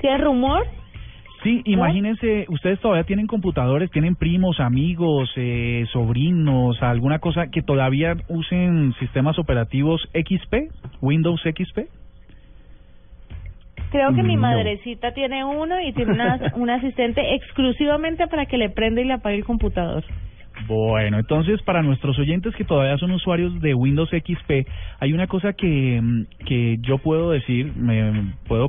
¿Qué rumor? Sí, imagínense, ustedes todavía tienen computadores, tienen primos, amigos, eh, sobrinos, alguna cosa que todavía usen sistemas operativos XP, Windows XP. Creo que mi No. madrecita tiene uno y tiene una, un asistente exclusivamente para que le prenda y le apague el computador. Bueno, entonces para nuestros oyentes que todavía son usuarios de Windows XP, hay una cosa que, mm, que yo puedo decir, me puedo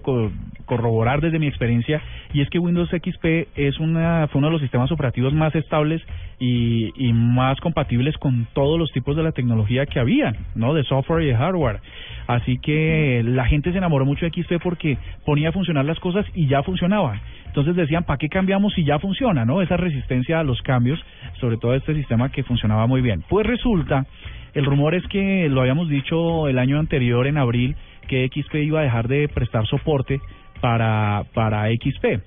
corroborar desde mi experiencia, y es que Windows XP es una, fue uno de los sistemas operativos más estables y, y más compatibles con todos los tipos de la tecnología que había, ¿no? De software y de hardware. Así que la gente se enamoró mucho de XP porque ponía a funcionar las cosas y ya funcionaban. Entonces decían, ¿para qué cambiamos si ya funciona, no? Esa resistencia a los cambios, sobre todo este sistema que funcionaba muy bien. Pues resulta, el rumor es que lo habíamos dicho el año anterior, en abril, que XP iba a dejar de prestar soporte para, para XP.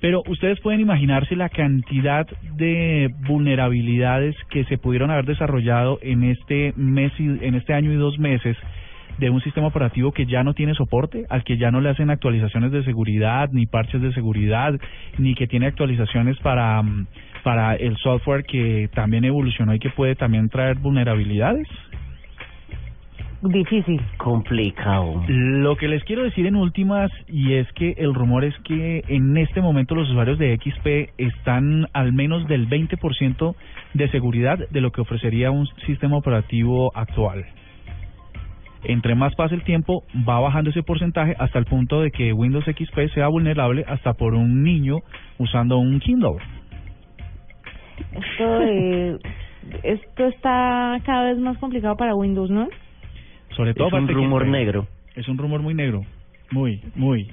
Pero ustedes pueden imaginarse la cantidad de vulnerabilidades que se pudieron haber desarrollado en este mes y, en este año y dos meses de un sistema operativo que ya no tiene soporte, al que ya no le hacen actualizaciones de seguridad, ni parches de seguridad, ni que tiene actualizaciones para, para el software que también evolucionó y que puede también traer vulnerabilidades. Difícil. Complicado. Lo que les quiero decir en últimas, y es que el rumor es que en este momento los usuarios de XP están al menos del 20% de seguridad de lo que ofrecería un sistema operativo actual. Entre más pasa el tiempo, va bajando ese porcentaje hasta el punto de que Windows XP sea vulnerable hasta por un niño usando un Kindle. Esto, de- esto está cada vez más complicado para Windows, ¿no? Sobre todo Es un que- rumor negro. Es un rumor muy negro. Muy, muy.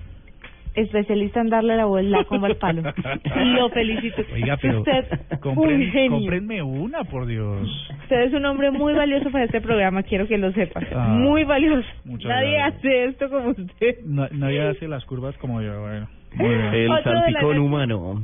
Especialista en darle la vuelta como al palo. Lo felicito. Oiga, pero Usted, compren, genio. cómprenme una, por Dios. Usted es un hombre muy valioso para este programa, quiero que lo sepa. Ah, muy valioso. muchas Nadie gracias. hace esto como usted. Na- nadie hace las curvas como yo, bueno. Muy bien. El noche. humano.